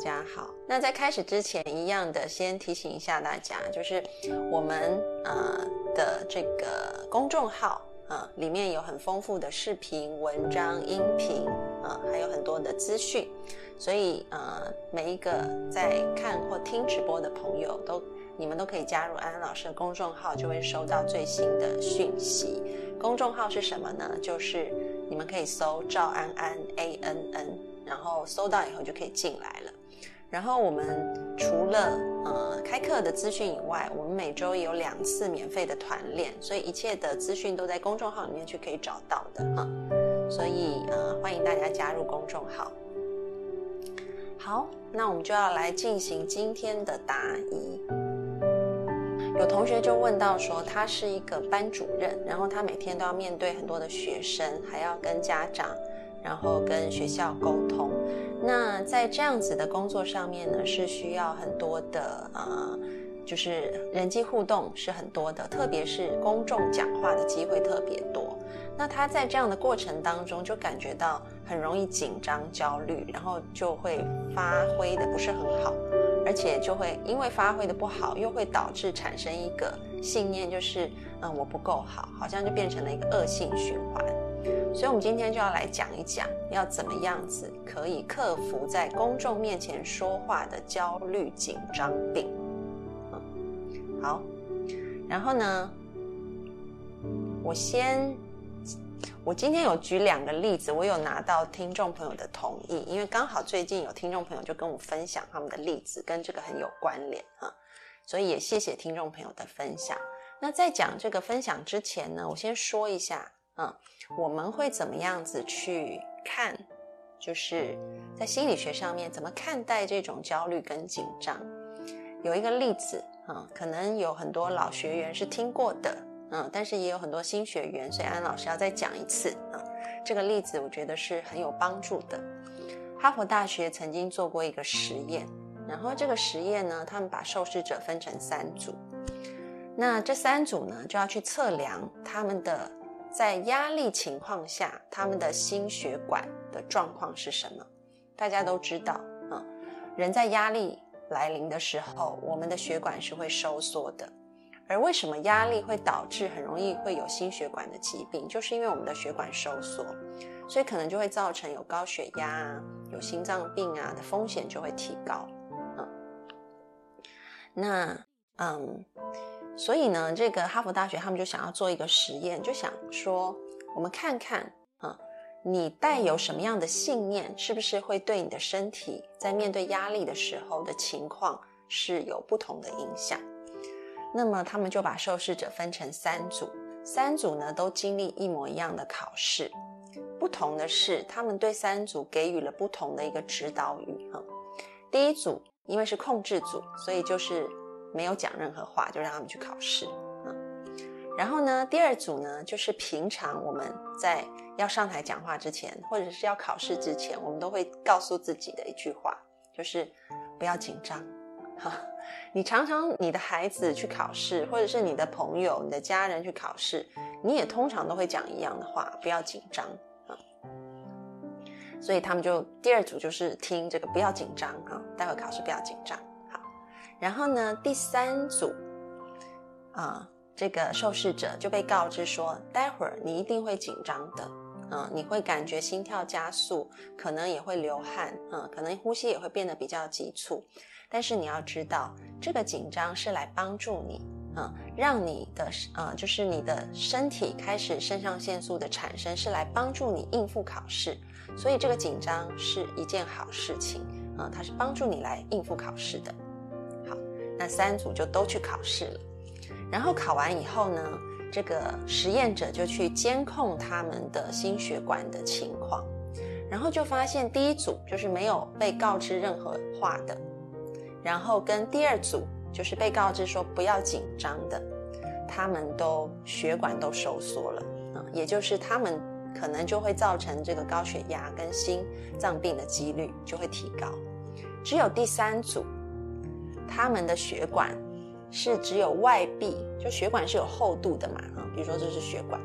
家好，那在开始之前，一样的先提醒一下大家，就是我们呃的这个公众号啊，里面有很丰富的视频、文章、音频啊，还有很多的资讯，所以呃每一个在看或听直播的朋友，都你们都可以加入安安老师的公众号，就会收到最新的讯息。公众号是什么呢？就是你们可以搜赵安安 A N N，然后搜到以后就可以进来了。然后我们除了呃开课的资讯以外，我们每周有两次免费的团练，所以一切的资讯都在公众号里面去可以找到的哈。所以呃欢迎大家加入公众号。好，那我们就要来进行今天的答疑。有同学就问到说，他是一个班主任，然后他每天都要面对很多的学生，还要跟家长，然后跟学校沟通。那在这样子的工作上面呢，是需要很多的呃，就是人际互动是很多的，特别是公众讲话的机会特别多。那他在这样的过程当中，就感觉到很容易紧张、焦虑，然后就会发挥的不是很好，而且就会因为发挥的不好，又会导致产生一个信念，就是嗯我不够好，好像就变成了一个恶性循环。所以，我们今天就要来讲一讲，要怎么样子可以克服在公众面前说话的焦虑紧张病。嗯，好，然后呢，我先，我今天有举两个例子，我有拿到听众朋友的同意，因为刚好最近有听众朋友就跟我分享他们的例子，跟这个很有关联啊，所以也谢谢听众朋友的分享。那在讲这个分享之前呢，我先说一下，嗯。我们会怎么样子去看？就是在心理学上面怎么看待这种焦虑跟紧张？有一个例子啊，可能有很多老学员是听过的，嗯，但是也有很多新学员，所以安老师要再讲一次啊。这个例子我觉得是很有帮助的。哈佛大学曾经做过一个实验，然后这个实验呢，他们把受试者分成三组，那这三组呢就要去测量他们的。在压力情况下，他们的心血管的状况是什么？大家都知道，嗯，人在压力来临的时候，我们的血管是会收缩的。而为什么压力会导致很容易会有心血管的疾病？就是因为我们的血管收缩，所以可能就会造成有高血压、有心脏病啊的风险就会提高。嗯，那，嗯。所以呢，这个哈佛大学他们就想要做一个实验，就想说，我们看看啊，你带有什么样的信念，是不是会对你的身体在面对压力的时候的情况是有不同的影响？那么他们就把受试者分成三组，三组呢都经历一模一样的考试，不同的是，他们对三组给予了不同的一个指导语哈。第一组因为是控制组，所以就是。没有讲任何话，就让他们去考试啊。然后呢，第二组呢，就是平常我们在要上台讲话之前，或者是要考试之前，我们都会告诉自己的一句话，就是不要紧张。哈，你常常你的孩子去考试，或者是你的朋友、你的家人去考试，你也通常都会讲一样的话，不要紧张啊。所以他们就第二组就是听这个不要紧张啊，待会考试不要紧张。然后呢，第三组，啊，这个受试者就被告知说，待会儿你一定会紧张的，嗯，你会感觉心跳加速，可能也会流汗，嗯，可能呼吸也会变得比较急促。但是你要知道，这个紧张是来帮助你，嗯，让你的，呃，就是你的身体开始肾上腺素的产生，是来帮助你应付考试。所以这个紧张是一件好事情，啊，它是帮助你来应付考试的。那三组就都去考试了，然后考完以后呢，这个实验者就去监控他们的心血管的情况，然后就发现第一组就是没有被告知任何话的，然后跟第二组就是被告知说不要紧张的，他们都血管都收缩了啊，也就是他们可能就会造成这个高血压跟心脏病的几率就会提高。只有第三组，他们的血管。是只有外壁，就血管是有厚度的嘛，啊，比如说这是血管，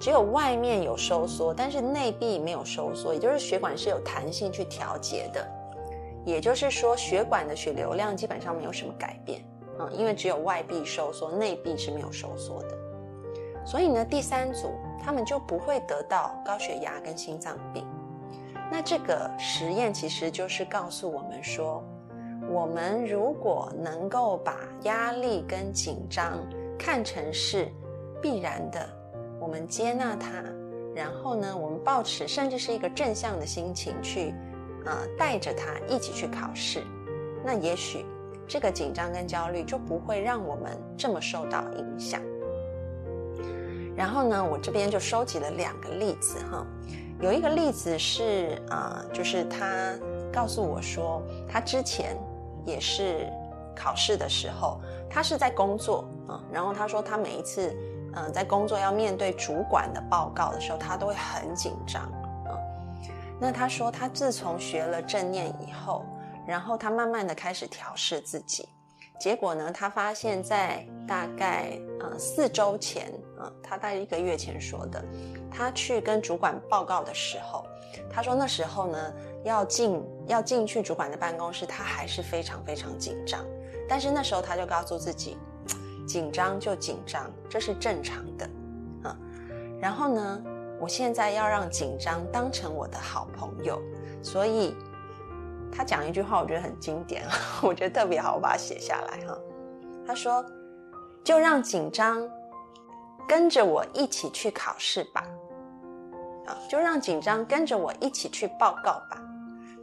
只有外面有收缩，但是内壁没有收缩，也就是血管是有弹性去调节的，也就是说血管的血流量基本上没有什么改变，啊，因为只有外壁收缩，内壁是没有收缩的，所以呢，第三组他们就不会得到高血压跟心脏病，那这个实验其实就是告诉我们说。我们如果能够把压力跟紧张看成是必然的，我们接纳它，然后呢，我们保持甚至是一个正向的心情去，呃，带着它一起去考试，那也许这个紧张跟焦虑就不会让我们这么受到影响。然后呢，我这边就收集了两个例子哈，有一个例子是啊，就是他告诉我说他之前。也是考试的时候，他是在工作啊。然后他说，他每一次嗯在工作要面对主管的报告的时候，他都会很紧张啊。那他说，他自从学了正念以后，然后他慢慢的开始调试自己。结果呢，他发现，在大概呃四周前啊，他大概一个月前说的，他去跟主管报告的时候，他说那时候呢。要进要进去主管的办公室，他还是非常非常紧张。但是那时候他就告诉自己，紧张就紧张，这是正常的，啊。然后呢，我现在要让紧张当成我的好朋友。所以他讲一句话，我觉得很经典，我觉得特别好，我把它写下来哈。他说：“就让紧张跟着我一起去考试吧，啊，就让紧张跟着我一起去报告吧。”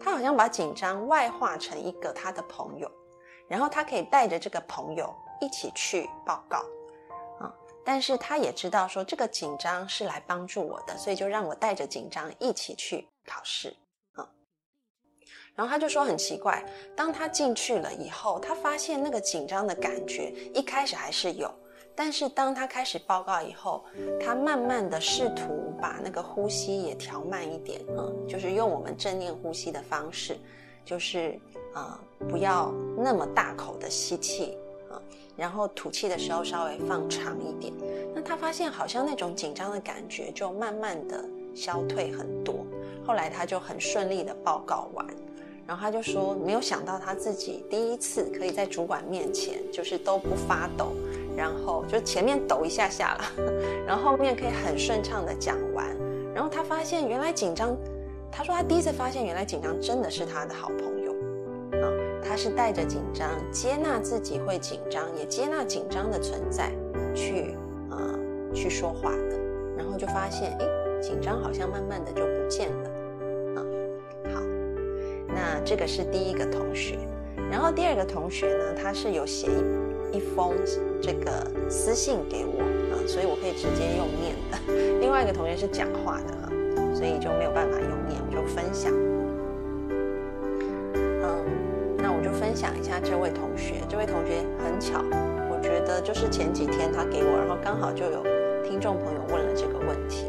他好像把紧张外化成一个他的朋友，然后他可以带着这个朋友一起去报告，啊，但是他也知道说这个紧张是来帮助我的，所以就让我带着紧张一起去考试，啊，然后他就说很奇怪，当他进去了以后，他发现那个紧张的感觉一开始还是有。但是当他开始报告以后，他慢慢的试图把那个呼吸也调慢一点啊，就是用我们正念呼吸的方式，就是啊不要那么大口的吸气啊，然后吐气的时候稍微放长一点。那他发现好像那种紧张的感觉就慢慢的消退很多。后来他就很顺利的报告完，然后他就说没有想到他自己第一次可以在主管面前就是都不发抖。然后就前面抖一下下了，然后后面可以很顺畅的讲完。然后他发现原来紧张，他说他第一次发现原来紧张真的是他的好朋友啊。他是带着紧张，接纳自己会紧张，也接纳紧张的存在，去啊去说话的。然后就发现，哎，紧张好像慢慢的就不见了啊。好，那这个是第一个同学。然后第二个同学呢，他是有写一。一封这个私信给我啊，所以我可以直接用念的。另外一个同学是讲话的哈，所以就没有办法用念，我就分享。嗯，那我就分享一下这位同学。这位同学很巧，我觉得就是前几天他给我，然后刚好就有听众朋友问了这个问题。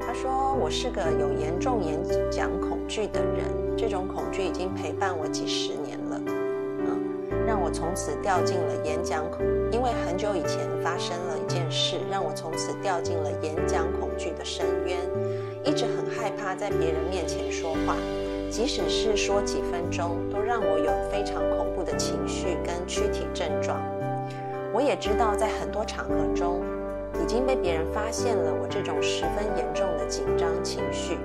他说我是个有严重演讲恐惧的人，这种恐惧已经陪伴我几十年了。让我从此掉进了演讲恐，因为很久以前发生了一件事，让我从此掉进了演讲恐惧的深渊，一直很害怕在别人面前说话，即使是说几分钟，都让我有非常恐怖的情绪跟躯体症状。我也知道，在很多场合中，已经被别人发现了我这种十分严重的紧张情绪，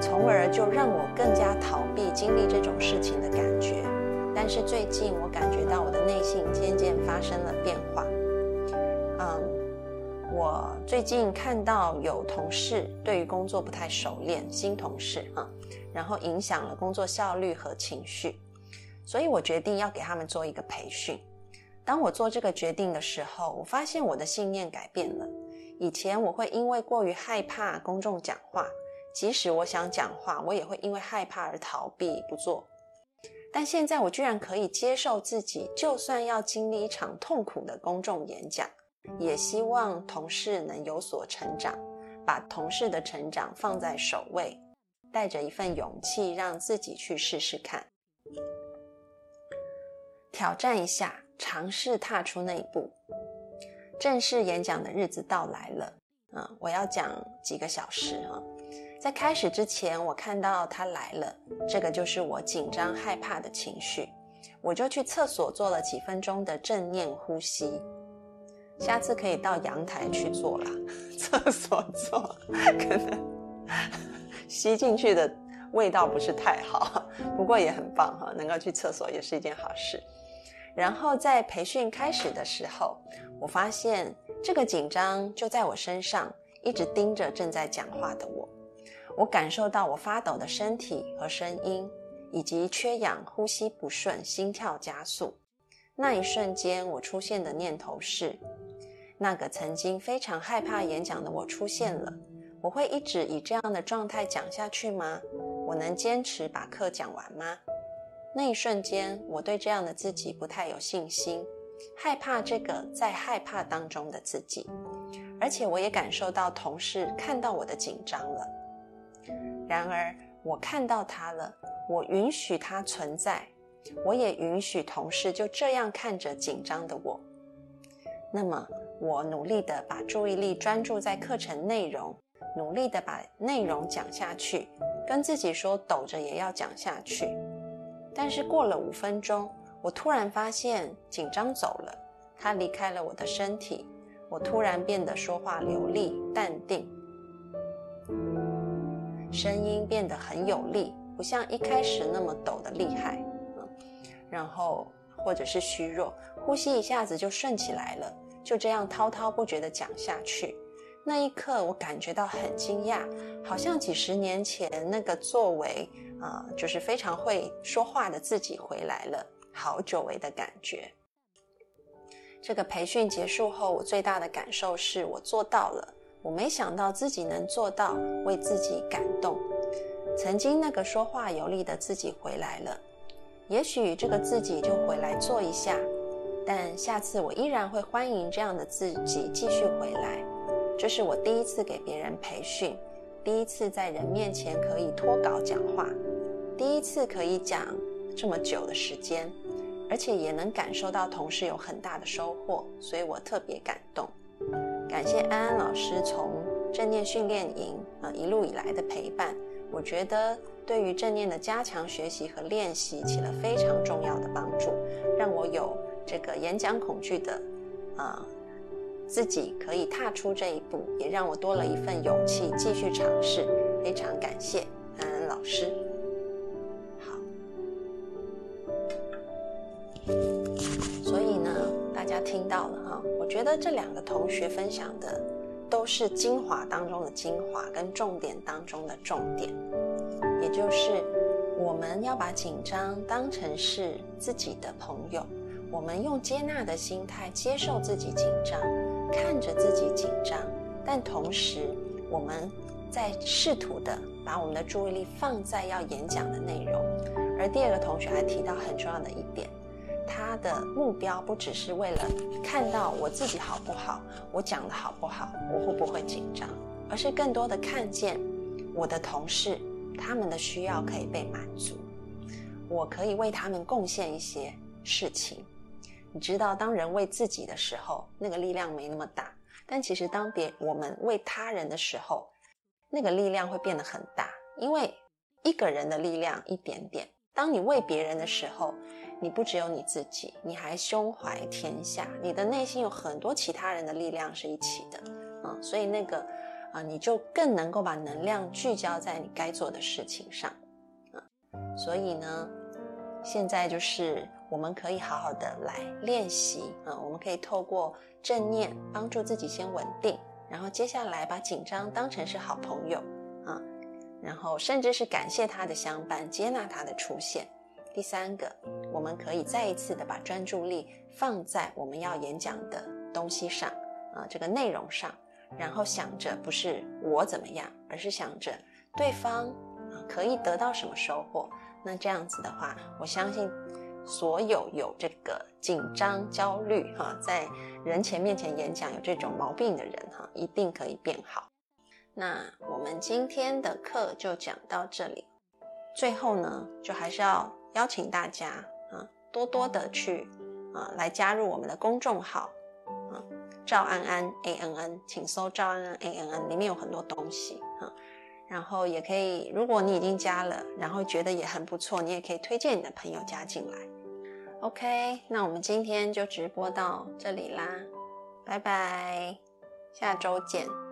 从而就让我更加逃避经历。是最近我感觉到我的内心渐渐发生了变化。嗯，我最近看到有同事对于工作不太熟练，新同事啊，然后影响了工作效率和情绪，所以我决定要给他们做一个培训，当我做这个决定的时候，我发现我的信念改变了。以前我会因为过于害怕公众讲话，即使我想讲话，我也会因为害怕而逃避不做。但现在我居然可以接受自己，就算要经历一场痛苦的公众演讲，也希望同事能有所成长，把同事的成长放在首位，带着一份勇气，让自己去试试看，挑战一下，尝试踏出那一步。正式演讲的日子到来了，啊，我要讲几个小时啊。在开始之前，我看到他来了，这个就是我紧张害怕的情绪，我就去厕所做了几分钟的正念呼吸。下次可以到阳台去做啦，厕所做可能吸进去的味道不是太好，不过也很棒哈，能够去厕所也是一件好事。然后在培训开始的时候，我发现这个紧张就在我身上，一直盯着正在讲话的我。我感受到我发抖的身体和声音，以及缺氧、呼吸不顺、心跳加速。那一瞬间，我出现的念头是：那个曾经非常害怕演讲的我出现了。我会一直以这样的状态讲下去吗？我能坚持把课讲完吗？那一瞬间，我对这样的自己不太有信心，害怕这个在害怕当中的自己。而且，我也感受到同事看到我的紧张了。然而，我看到他了，我允许他存在，我也允许同事就这样看着紧张的我。那么，我努力的把注意力专注在课程内容，努力的把内容讲下去，跟自己说抖着也要讲下去。但是过了五分钟，我突然发现紧张走了，他离开了我的身体，我突然变得说话流利、淡定。声音变得很有力，不像一开始那么抖的厉害，嗯，然后或者是虚弱，呼吸一下子就顺起来了，就这样滔滔不绝地讲下去。那一刻，我感觉到很惊讶，好像几十年前那个作为啊，就是非常会说话的自己回来了，好久违的感觉。这个培训结束后，我最大的感受是我做到了。我没想到自己能做到，为自己感动。曾经那个说话有力的自己回来了，也许这个自己就回来做一下，但下次我依然会欢迎这样的自己继续回来。这是我第一次给别人培训，第一次在人面前可以脱稿讲话，第一次可以讲这么久的时间，而且也能感受到同事有很大的收获，所以我特别感动。感谢安安老师从正念训练营啊一路以来的陪伴，我觉得对于正念的加强学习和练习起了非常重要的帮助，让我有这个演讲恐惧的啊自己可以踏出这一步，也让我多了一份勇气继续尝试。非常感谢安安老师。好，所以呢，大家听到了。我觉得这两个同学分享的都是精华当中的精华，跟重点当中的重点，也就是我们要把紧张当成是自己的朋友，我们用接纳的心态接受自己紧张，看着自己紧张，但同时我们在试图的把我们的注意力放在要演讲的内容。而第二个同学还提到很重要的一点。他的目标不只是为了看到我自己好不好，我讲的好不好，我会不会紧张，而是更多的看见我的同事他们的需要可以被满足，我可以为他们贡献一些事情。你知道，当人为自己的时候，那个力量没那么大；但其实当别我们为他人的时候，那个力量会变得很大。因为一个人的力量一点点，当你为别人的时候。你不只有你自己，你还胸怀天下，你的内心有很多其他人的力量是一起的，啊，所以那个啊，你就更能够把能量聚焦在你该做的事情上，嗯，所以呢，现在就是我们可以好好的来练习，啊，我们可以透过正念帮助自己先稳定，然后接下来把紧张当成是好朋友，啊，然后甚至是感谢他的相伴，接纳他的出现。第三个，我们可以再一次的把专注力放在我们要演讲的东西上啊，这个内容上，然后想着不是我怎么样，而是想着对方啊可以得到什么收获。那这样子的话，我相信所有有这个紧张、焦虑哈，在人前面前演讲有这种毛病的人哈，一定可以变好。那我们今天的课就讲到这里。最后呢，就还是要邀请大家啊，多多的去啊来加入我们的公众号啊，赵安安 A N N，请搜赵安安 A N N，里面有很多东西啊。然后也可以，如果你已经加了，然后觉得也很不错，你也可以推荐你的朋友加进来。OK，那我们今天就直播到这里啦，拜拜，下周见。